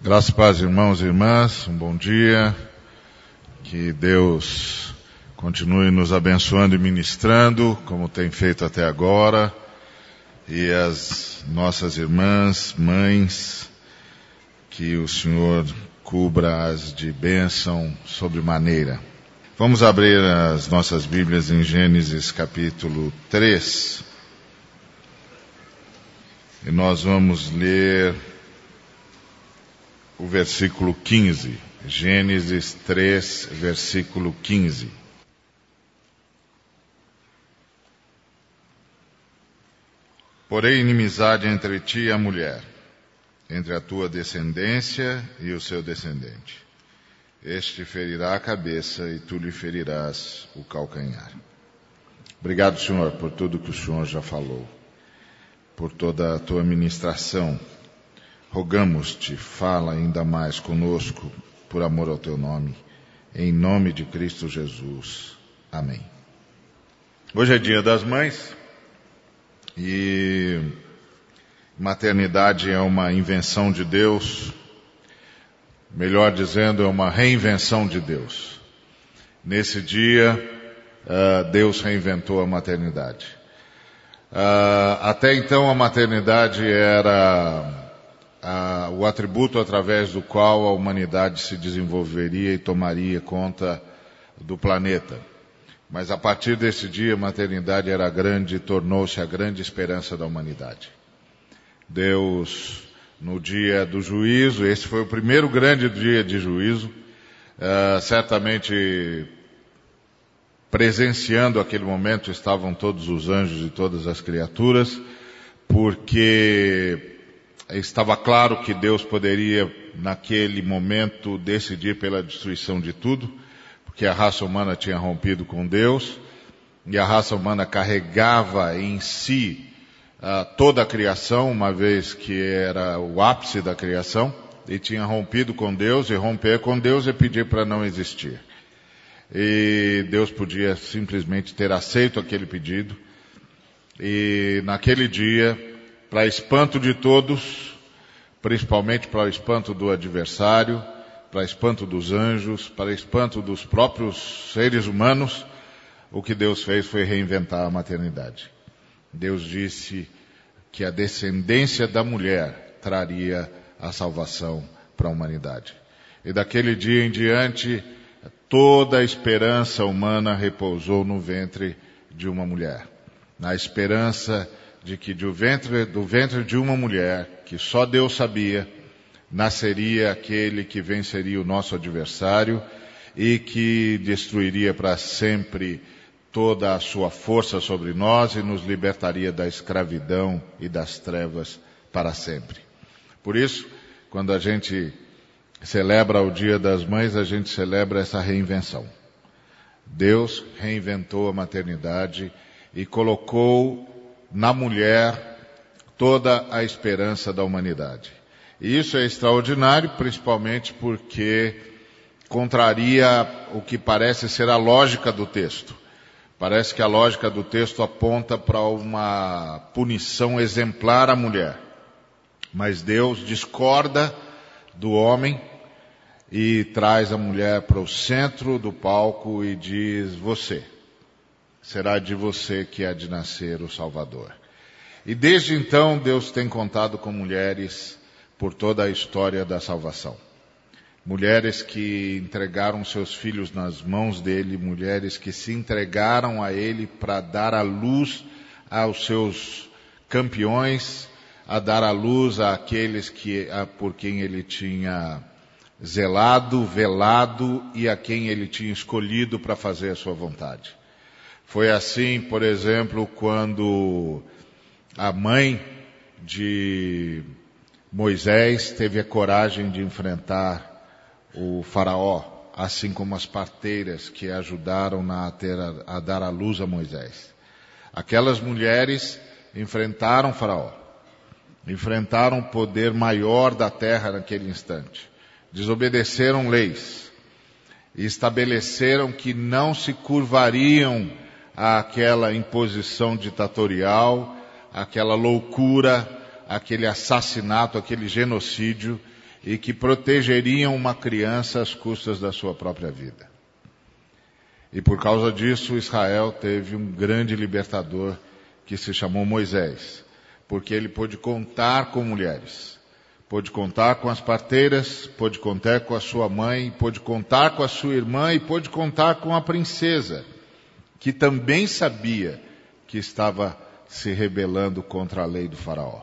Graças paz, irmãos e irmãs, um bom dia. Que Deus continue nos abençoando e ministrando, como tem feito até agora. E as nossas irmãs, mães, que o Senhor cubra-as de bênção sobre maneira. Vamos abrir as nossas Bíblias em Gênesis capítulo 3. E nós vamos ler o versículo 15. Gênesis 3, versículo 15. Porém, inimizade entre ti e a mulher, entre a tua descendência e o seu descendente. Este ferirá a cabeça e tu lhe ferirás o calcanhar. Obrigado, Senhor, por tudo que o Senhor já falou, por toda a tua ministração Rogamos-te, fala ainda mais conosco, por amor ao teu nome, em nome de Cristo Jesus. Amém. Hoje é dia das mães e maternidade é uma invenção de Deus, melhor dizendo, é uma reinvenção de Deus. Nesse dia, uh, Deus reinventou a maternidade. Uh, até então a maternidade era ah, o atributo através do qual a humanidade se desenvolveria e tomaria conta do planeta. Mas a partir desse dia, a maternidade era grande e tornou-se a grande esperança da humanidade. Deus, no dia do juízo, esse foi o primeiro grande dia de juízo, uh, certamente presenciando aquele momento estavam todos os anjos e todas as criaturas, porque estava claro que Deus poderia, naquele momento, decidir pela destruição de tudo, porque a raça humana tinha rompido com Deus, e a raça humana carregava em si uh, toda a criação, uma vez que era o ápice da criação, e tinha rompido com Deus, e romper com Deus é pedir para não existir. E Deus podia simplesmente ter aceito aquele pedido, e naquele dia para espanto de todos, principalmente para espanto do adversário, para espanto dos anjos, para espanto dos próprios seres humanos, o que Deus fez foi reinventar a maternidade. Deus disse que a descendência da mulher traria a salvação para a humanidade. E daquele dia em diante, toda a esperança humana repousou no ventre de uma mulher. Na esperança de que do ventre, do ventre de uma mulher, que só Deus sabia, nasceria aquele que venceria o nosso adversário e que destruiria para sempre toda a sua força sobre nós e nos libertaria da escravidão e das trevas para sempre. Por isso, quando a gente celebra o Dia das Mães, a gente celebra essa reinvenção. Deus reinventou a maternidade e colocou na mulher toda a esperança da humanidade. E isso é extraordinário, principalmente porque contraria o que parece ser a lógica do texto. Parece que a lógica do texto aponta para uma punição exemplar à mulher. Mas Deus discorda do homem e traz a mulher para o centro do palco e diz: Você será de você que há de nascer o Salvador. E desde então Deus tem contado com mulheres por toda a história da salvação. Mulheres que entregaram seus filhos nas mãos dele, mulheres que se entregaram a ele para dar a luz aos seus campeões, a dar a luz àqueles que, a, por quem ele tinha zelado, velado e a quem ele tinha escolhido para fazer a sua vontade. Foi assim, por exemplo, quando a mãe de Moisés teve a coragem de enfrentar o faraó, assim como as parteiras que ajudaram a, ter, a, dar a luz a Moisés. Aquelas mulheres enfrentaram o faraó, enfrentaram o poder maior da terra naquele instante, desobedeceram leis e estabeleceram que não se curvariam àquela imposição ditatorial, aquela loucura, aquele assassinato, aquele genocídio, e que protegeriam uma criança às custas da sua própria vida. E por causa disso, Israel teve um grande libertador que se chamou Moisés, porque ele pôde contar com mulheres, pôde contar com as parteiras, pôde contar com a sua mãe, pôde contar com a sua irmã e pôde contar com a princesa, que também sabia que estava se rebelando contra a lei do Faraó,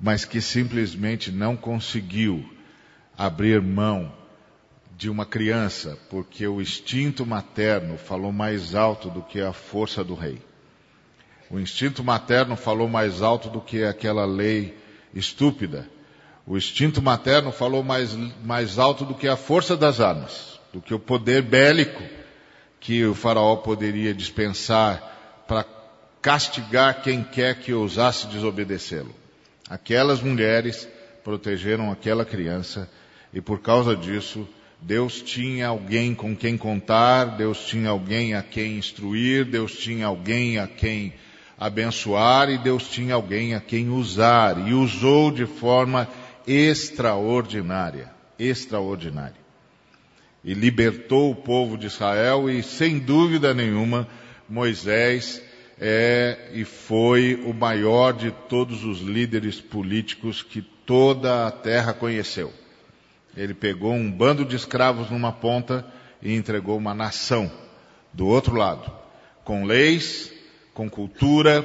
mas que simplesmente não conseguiu abrir mão de uma criança, porque o instinto materno falou mais alto do que a força do rei. O instinto materno falou mais alto do que aquela lei estúpida. O instinto materno falou mais, mais alto do que a força das armas, do que o poder bélico que o faraó poderia dispensar para castigar quem quer que ousasse desobedecê-lo. Aquelas mulheres protegeram aquela criança e por causa disso Deus tinha alguém com quem contar, Deus tinha alguém a quem instruir, Deus tinha alguém a quem abençoar e Deus tinha alguém a quem usar e usou de forma extraordinária, extraordinária. E libertou o povo de Israel e sem dúvida nenhuma Moisés é e foi o maior de todos os líderes políticos que toda a terra conheceu. Ele pegou um bando de escravos numa ponta e entregou uma nação do outro lado, com leis, com cultura,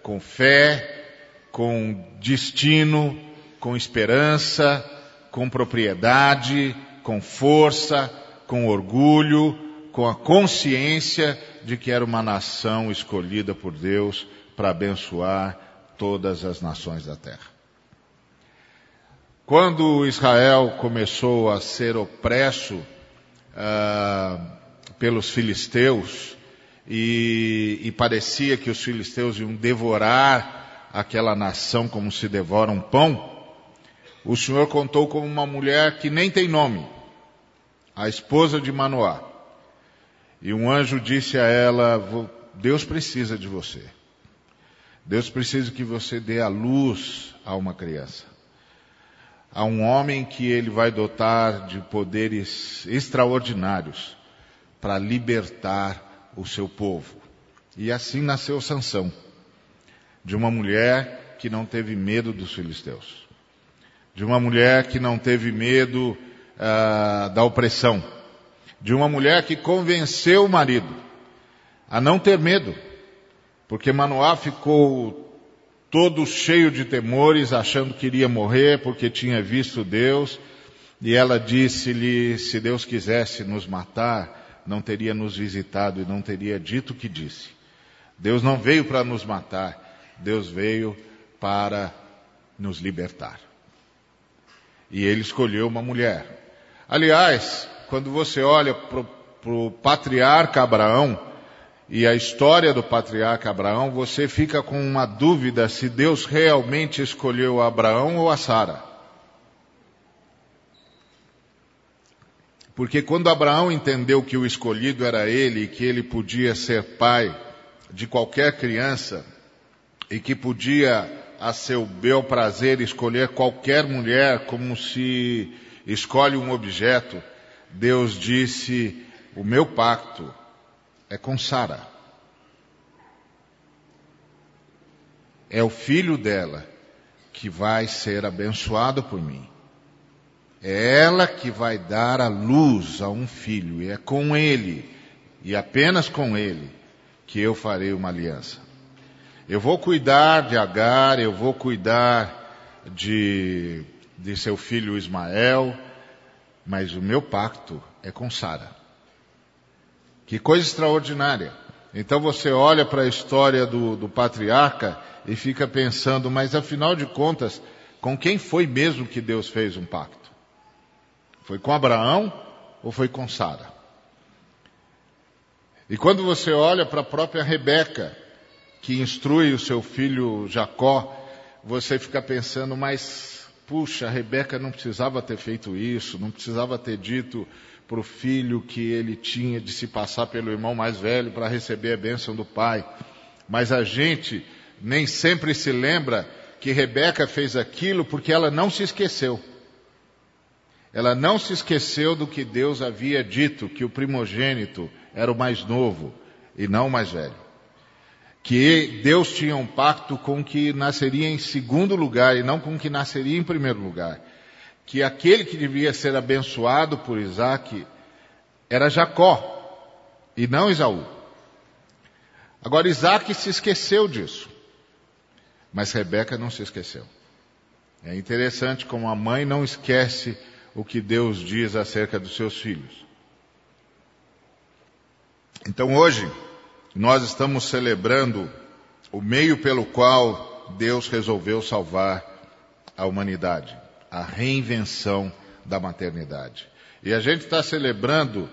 com fé, com destino, com esperança, com propriedade, com força, com orgulho, com a consciência de que era uma nação escolhida por Deus para abençoar todas as nações da terra. Quando Israel começou a ser opresso uh, pelos filisteus e, e parecia que os filisteus iam devorar aquela nação como se devora um pão, o Senhor contou com uma mulher que nem tem nome, a esposa de Manoá. E um anjo disse a ela: Deus precisa de você. Deus precisa que você dê a luz a uma criança a um homem que ele vai dotar de poderes extraordinários para libertar o seu povo. E assim nasceu Sansão, de uma mulher que não teve medo dos filisteus, de uma mulher que não teve medo uh, da opressão, de uma mulher que convenceu o marido a não ter medo, porque Manoá ficou todo cheio de temores, achando que iria morrer porque tinha visto Deus. E ela disse-lhe: se Deus quisesse nos matar, não teria nos visitado e não teria dito o que disse. Deus não veio para nos matar, Deus veio para nos libertar. E ele escolheu uma mulher. Aliás, quando você olha para o patriarca Abraão, e a história do patriarca Abraão, você fica com uma dúvida se Deus realmente escolheu Abraão ou a Sara. Porque quando Abraão entendeu que o escolhido era ele, que ele podia ser pai de qualquer criança, e que podia, a seu bel prazer, escolher qualquer mulher como se escolhe um objeto, Deus disse: O meu pacto é com Sara. É o filho dela que vai ser abençoado por mim. É ela que vai dar a luz a um filho, e é com ele, e apenas com ele, que eu farei uma aliança. Eu vou cuidar de Agar, eu vou cuidar de, de seu filho Ismael, mas o meu pacto é com Sara. Que coisa extraordinária. Então você olha para a história do, do patriarca e fica pensando, mas afinal de contas, com quem foi mesmo que Deus fez um pacto? Foi com Abraão ou foi com Sara? E quando você olha para a própria Rebeca, que instrui o seu filho Jacó, você fica pensando, mas puxa, Rebeca não precisava ter feito isso, não precisava ter dito para o filho que ele tinha de se passar pelo irmão mais velho para receber a bênção do pai. Mas a gente nem sempre se lembra que Rebeca fez aquilo porque ela não se esqueceu. Ela não se esqueceu do que Deus havia dito, que o primogênito era o mais novo e não o mais velho. Que Deus tinha um pacto com que nasceria em segundo lugar e não com que nasceria em primeiro lugar. Que aquele que devia ser abençoado por Isaac era Jacó e não Esaú. Agora Isaac se esqueceu disso, mas Rebeca não se esqueceu. É interessante como a mãe não esquece o que Deus diz acerca dos seus filhos. Então hoje, nós estamos celebrando o meio pelo qual Deus resolveu salvar a humanidade, a reinvenção da maternidade. E a gente está celebrando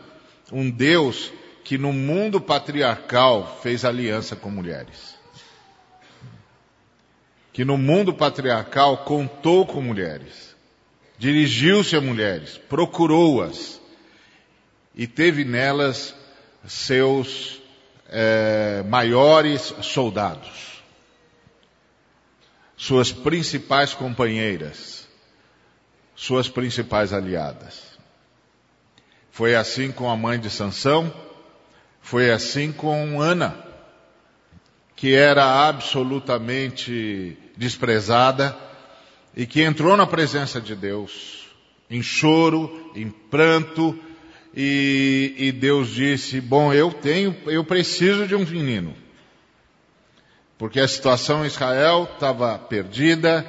um Deus que no mundo patriarcal fez aliança com mulheres. Que no mundo patriarcal contou com mulheres, dirigiu-se a mulheres, procurou-as e teve nelas seus é, maiores soldados, suas principais companheiras, suas principais aliadas. Foi assim com a mãe de Sansão, foi assim com Ana, que era absolutamente desprezada e que entrou na presença de Deus, em choro, em pranto, e, e Deus disse: Bom, eu tenho, eu preciso de um menino. Porque a situação em Israel estava perdida,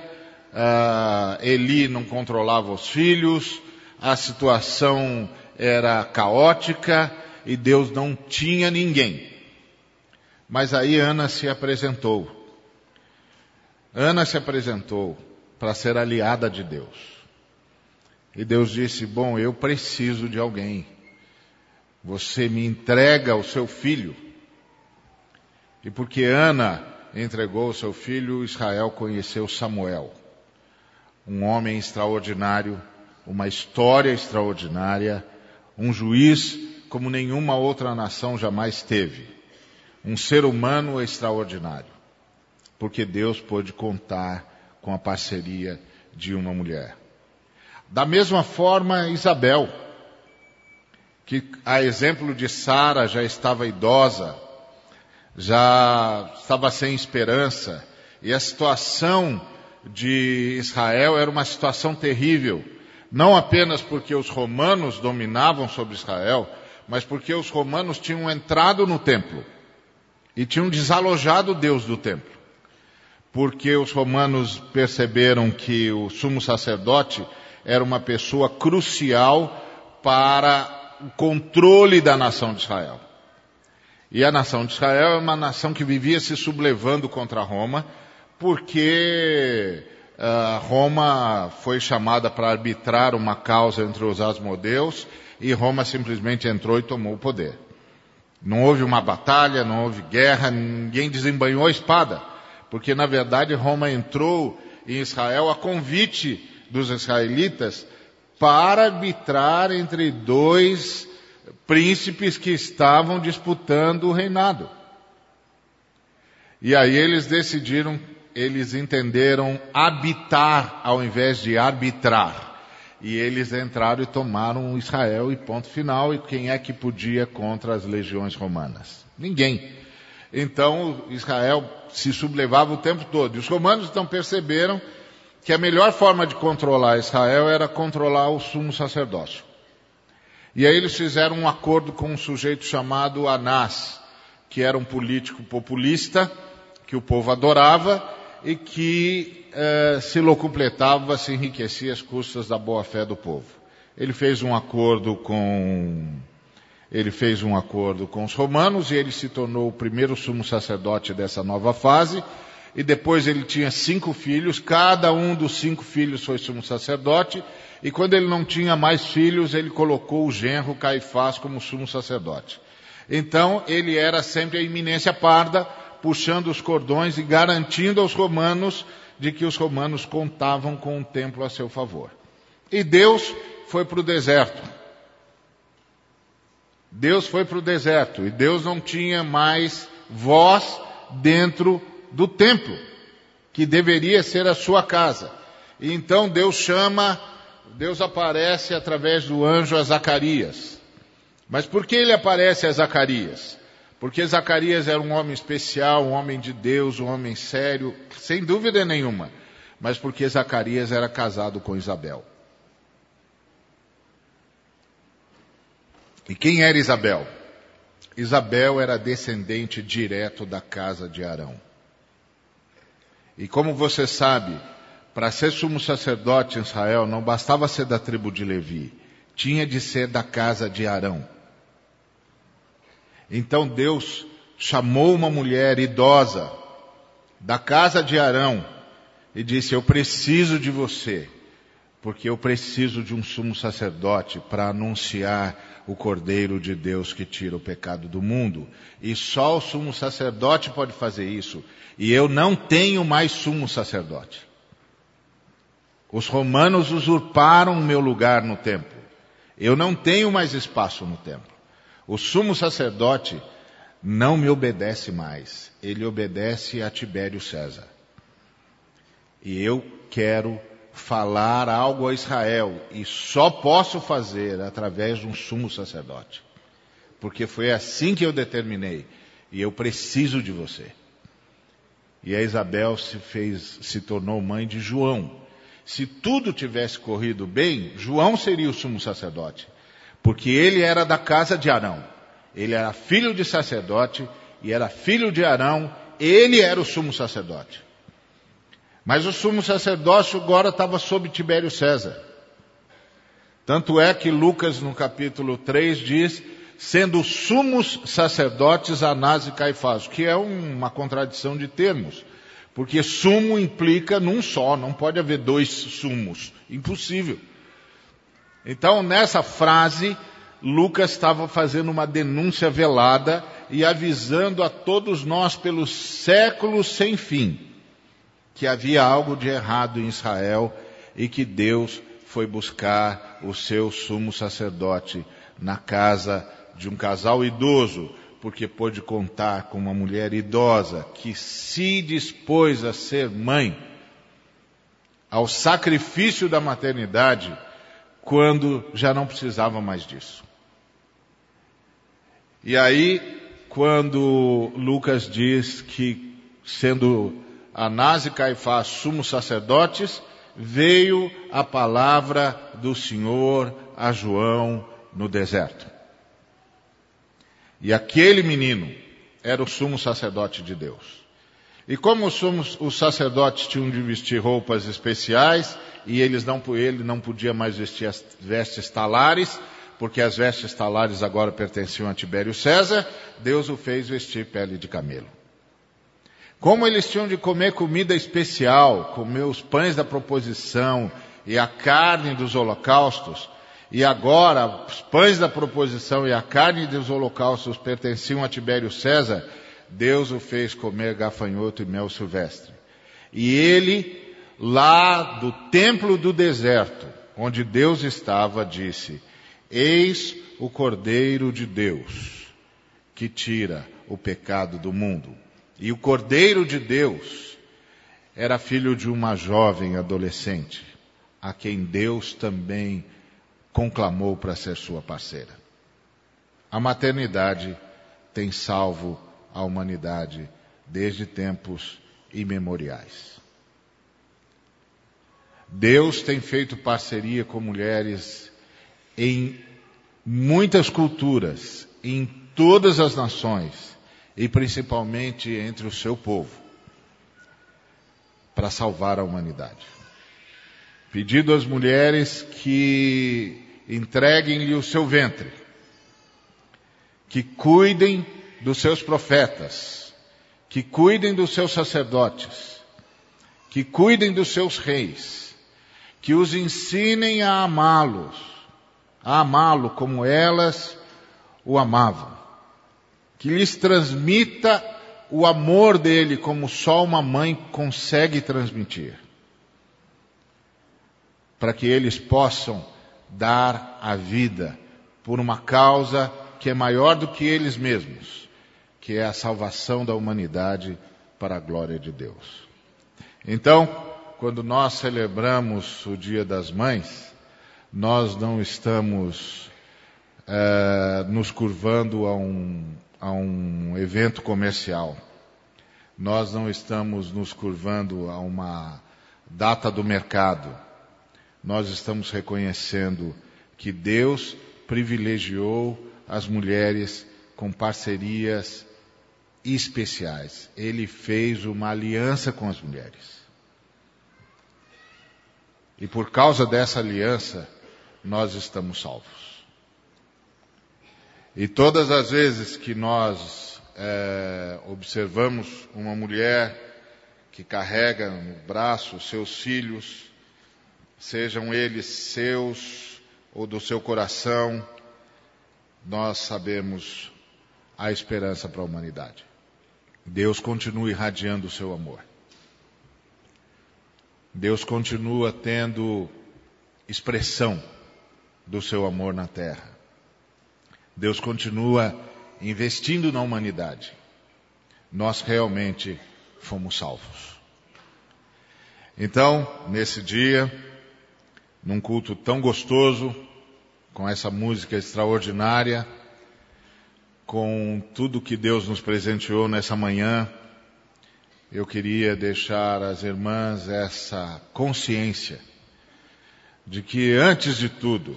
uh, Eli não controlava os filhos, a situação era caótica e Deus não tinha ninguém. Mas aí Ana se apresentou. Ana se apresentou para ser aliada de Deus. E Deus disse: Bom, eu preciso de alguém. Você me entrega o seu filho. E porque Ana entregou o seu filho, Israel conheceu Samuel. Um homem extraordinário, uma história extraordinária, um juiz como nenhuma outra nação jamais teve. Um ser humano extraordinário. Porque Deus pôde contar com a parceria de uma mulher. Da mesma forma, Isabel, que a exemplo de Sara já estava idosa, já estava sem esperança, e a situação de Israel era uma situação terrível, não apenas porque os romanos dominavam sobre Israel, mas porque os romanos tinham entrado no templo e tinham desalojado Deus do templo. Porque os romanos perceberam que o sumo sacerdote era uma pessoa crucial para o controle da nação de Israel. E a nação de Israel é uma nação que vivia se sublevando contra Roma, porque uh, Roma foi chamada para arbitrar uma causa entre os asmodeus e Roma simplesmente entrou e tomou o poder. Não houve uma batalha, não houve guerra, ninguém desembanhou a espada, porque na verdade Roma entrou em Israel a convite dos israelitas para arbitrar entre dois príncipes que estavam disputando o reinado. E aí eles decidiram, eles entenderam habitar ao invés de arbitrar. E eles entraram e tomaram Israel e ponto final. E quem é que podia contra as legiões romanas? Ninguém. Então Israel se sublevava o tempo todo. E os romanos então perceberam que a melhor forma de controlar Israel era controlar o sumo sacerdócio. E aí eles fizeram um acordo com um sujeito chamado Anás, que era um político populista, que o povo adorava e que eh, se locupletava, se enriquecia às custas da boa-fé do povo. Ele fez um acordo com ele fez um acordo com os romanos e ele se tornou o primeiro sumo sacerdote dessa nova fase e depois ele tinha cinco filhos, cada um dos cinco filhos foi sumo sacerdote, e quando ele não tinha mais filhos, ele colocou o genro Caifás como sumo sacerdote. Então ele era sempre a iminência parda, puxando os cordões e garantindo aos romanos de que os romanos contavam com o templo a seu favor. E Deus foi para o deserto. Deus foi para o deserto e Deus não tinha mais voz dentro do templo, que deveria ser a sua casa. E então Deus chama Deus aparece através do anjo a Zacarias. Mas por que ele aparece a Zacarias? Porque Zacarias era um homem especial, um homem de Deus, um homem sério, sem dúvida nenhuma. Mas porque Zacarias era casado com Isabel. E quem era Isabel? Isabel era descendente direto da casa de Arão. E como você sabe, para ser sumo sacerdote em Israel não bastava ser da tribo de Levi, tinha de ser da casa de Arão. Então Deus chamou uma mulher idosa da casa de Arão e disse: Eu preciso de você, porque eu preciso de um sumo sacerdote para anunciar o Cordeiro de Deus que tira o pecado do mundo. E só o sumo sacerdote pode fazer isso. E eu não tenho mais sumo sacerdote. Os romanos usurparam o meu lugar no templo. Eu não tenho mais espaço no templo. O sumo sacerdote não me obedece mais. Ele obedece a Tibério César. E eu quero falar algo a Israel e só posso fazer através de um sumo sacerdote. Porque foi assim que eu determinei e eu preciso de você. E a Isabel se fez, se tornou mãe de João. Se tudo tivesse corrido bem, João seria o sumo sacerdote, porque ele era da casa de Arão. Ele era filho de sacerdote e era filho de Arão, ele era o sumo sacerdote. Mas o sumo sacerdócio agora estava sob Tibério César. Tanto é que Lucas, no capítulo 3, diz, sendo sumos sacerdotes Anás e Caifás, que é uma contradição de termos. Porque sumo implica num só, não pode haver dois sumos. Impossível. Então, nessa frase, Lucas estava fazendo uma denúncia velada e avisando a todos nós pelos séculos sem fim que havia algo de errado em Israel e que Deus foi buscar o seu sumo sacerdote na casa de um casal idoso, porque pôde contar com uma mulher idosa que se dispôs a ser mãe ao sacrifício da maternidade quando já não precisava mais disso. E aí, quando Lucas diz que sendo Anás e Caifás, sumos sacerdotes, veio a palavra do Senhor a João no deserto. E aquele menino era o sumo sacerdote de Deus. E como os, sumos, os sacerdotes tinham de vestir roupas especiais, e eles não, ele não podia mais vestir as vestes talares, porque as vestes talares agora pertenciam a Tibério César, Deus o fez vestir pele de camelo. Como eles tinham de comer comida especial, comer os pães da proposição e a carne dos holocaustos, e agora os pães da proposição e a carne dos holocaustos pertenciam a Tibério César, Deus o fez comer gafanhoto e mel silvestre. E ele, lá do templo do deserto, onde Deus estava, disse: Eis o Cordeiro de Deus, que tira o pecado do mundo. E o Cordeiro de Deus era filho de uma jovem adolescente, a quem Deus também conclamou para ser sua parceira. A maternidade tem salvo a humanidade desde tempos imemoriais. Deus tem feito parceria com mulheres em muitas culturas, em todas as nações, e principalmente entre o seu povo, para salvar a humanidade. Pedido às mulheres que entreguem-lhe o seu ventre, que cuidem dos seus profetas, que cuidem dos seus sacerdotes, que cuidem dos seus reis, que os ensinem a amá-los, a amá-lo como elas o amavam que lhes transmita o amor dele como só uma mãe consegue transmitir. Para que eles possam dar a vida por uma causa que é maior do que eles mesmos, que é a salvação da humanidade para a glória de Deus. Então, quando nós celebramos o Dia das Mães, nós não estamos é, nos curvando a um, a um evento comercial. Nós não estamos nos curvando a uma data do mercado. Nós estamos reconhecendo que Deus privilegiou as mulheres com parcerias especiais. Ele fez uma aliança com as mulheres. E por causa dessa aliança, nós estamos salvos. E todas as vezes que nós é, observamos uma mulher que carrega no braço seus filhos, sejam eles seus ou do seu coração, nós sabemos a esperança para a humanidade. Deus continua irradiando o seu amor. Deus continua tendo expressão do seu amor na terra. Deus continua investindo na humanidade. Nós realmente fomos salvos. Então, nesse dia, num culto tão gostoso, com essa música extraordinária, com tudo que Deus nos presenteou nessa manhã, eu queria deixar às irmãs essa consciência de que, antes de tudo,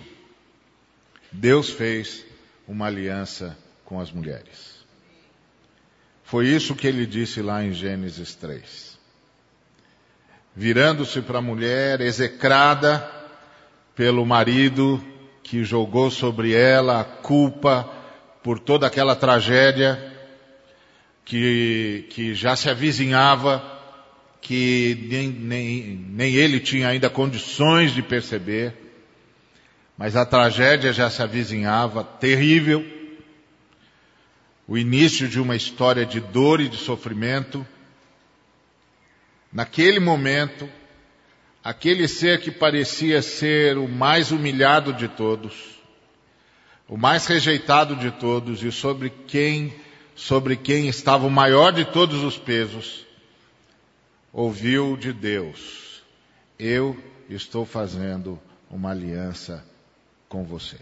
Deus fez uma aliança com as mulheres. Foi isso que ele disse lá em Gênesis 3. Virando-se para a mulher, execrada pelo marido que jogou sobre ela a culpa por toda aquela tragédia que, que já se avizinhava, que nem, nem, nem ele tinha ainda condições de perceber, mas a tragédia já se avizinhava, terrível, o início de uma história de dor e de sofrimento. Naquele momento, aquele ser que parecia ser o mais humilhado de todos, o mais rejeitado de todos e sobre quem, sobre quem estava o maior de todos os pesos, ouviu de Deus: Eu estou fazendo uma aliança com você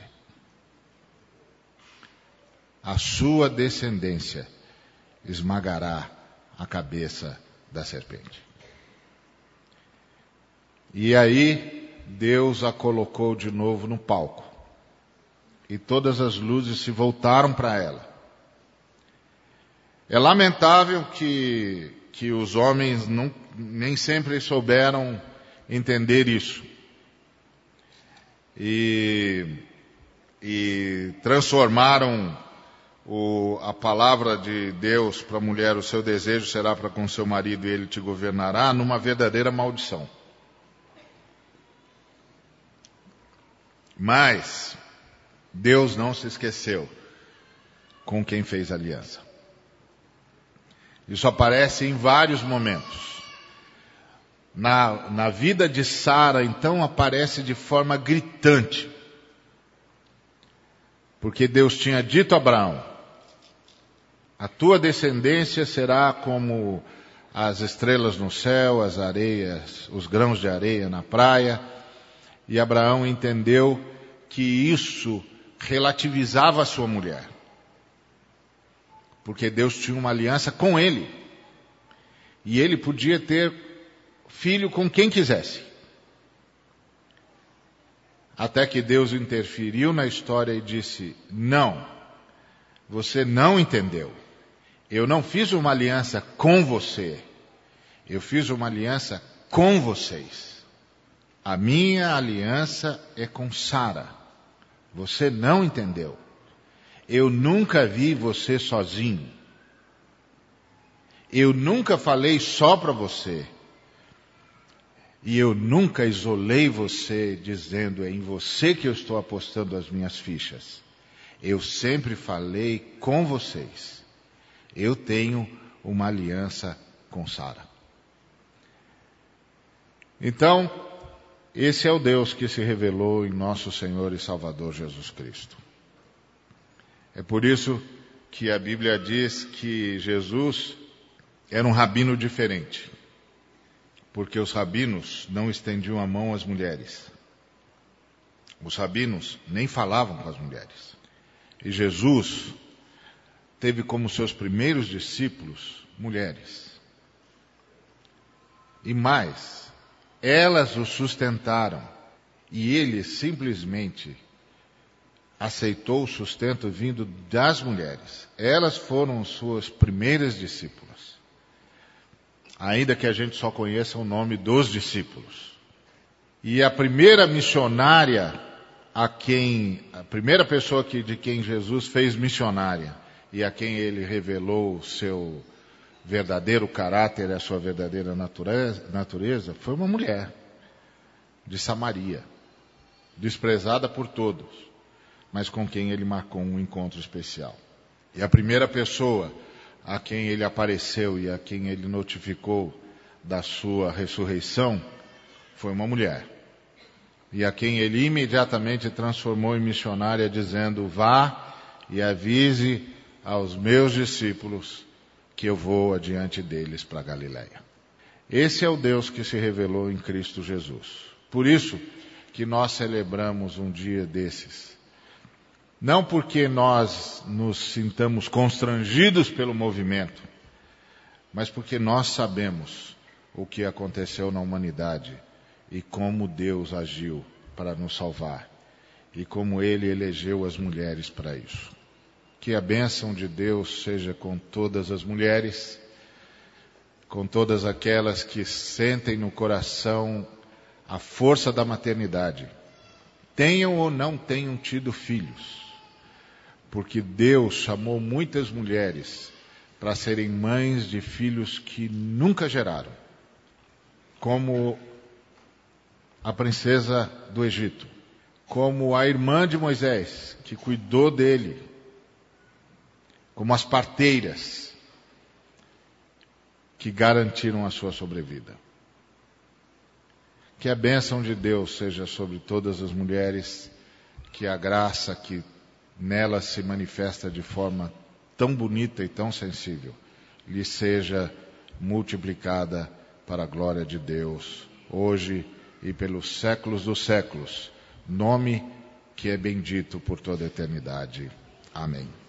a sua descendência esmagará a cabeça da serpente. E aí Deus a colocou de novo no palco. E todas as luzes se voltaram para ela. É lamentável que, que os homens não, nem sempre souberam entender isso. E, e transformaram o, a palavra de Deus para a mulher, o seu desejo será para com seu marido e ele te governará, numa verdadeira maldição. Mas Deus não se esqueceu com quem fez aliança. Isso aparece em vários momentos. Na, na vida de Sara, então, aparece de forma gritante. Porque Deus tinha dito a Abraão: a tua descendência será como as estrelas no céu, as areias, os grãos de areia na praia. E Abraão entendeu que isso relativizava a sua mulher. Porque Deus tinha uma aliança com ele. E ele podia ter filho com quem quisesse. Até que Deus interferiu na história e disse: Não, você não entendeu. Eu não fiz uma aliança com você. Eu fiz uma aliança com vocês. A minha aliança é com Sara. Você não entendeu. Eu nunca vi você sozinho. Eu nunca falei só para você. E eu nunca isolei você dizendo é em você que eu estou apostando as minhas fichas. Eu sempre falei com vocês. Eu tenho uma aliança com Sara. Então, esse é o Deus que se revelou em nosso Senhor e Salvador Jesus Cristo. É por isso que a Bíblia diz que Jesus era um rabino diferente, porque os rabinos não estendiam a mão às mulheres. Os rabinos nem falavam com as mulheres. E Jesus teve como seus primeiros discípulos mulheres. E mais, elas o sustentaram e ele simplesmente aceitou o sustento vindo das mulheres. Elas foram suas primeiras discípulas. Ainda que a gente só conheça o nome dos discípulos. E a primeira missionária a quem, a primeira pessoa que, de quem Jesus fez missionária e a quem ele revelou o seu verdadeiro caráter, a sua verdadeira natureza, natureza foi uma mulher de Samaria, desprezada por todos mas com quem ele marcou um encontro especial. E a primeira pessoa a quem ele apareceu e a quem ele notificou da sua ressurreição foi uma mulher. E a quem ele imediatamente transformou em missionária, dizendo: Vá e avise aos meus discípulos que eu vou adiante deles para Galiléia. Esse é o Deus que se revelou em Cristo Jesus. Por isso que nós celebramos um dia desses não porque nós nos sintamos constrangidos pelo movimento, mas porque nós sabemos o que aconteceu na humanidade e como Deus agiu para nos salvar e como Ele elegeu as mulheres para isso. Que a bênção de Deus seja com todas as mulheres, com todas aquelas que sentem no coração a força da maternidade, tenham ou não tenham tido filhos porque Deus chamou muitas mulheres para serem mães de filhos que nunca geraram, como a princesa do Egito, como a irmã de Moisés, que cuidou dele, como as parteiras que garantiram a sua sobrevida. Que a bênção de Deus seja sobre todas as mulheres, que a graça que nela se manifesta de forma tão bonita e tão sensível, lhe seja multiplicada para a glória de Deus, hoje e pelos séculos dos séculos, nome que é bendito por toda a eternidade. Amém.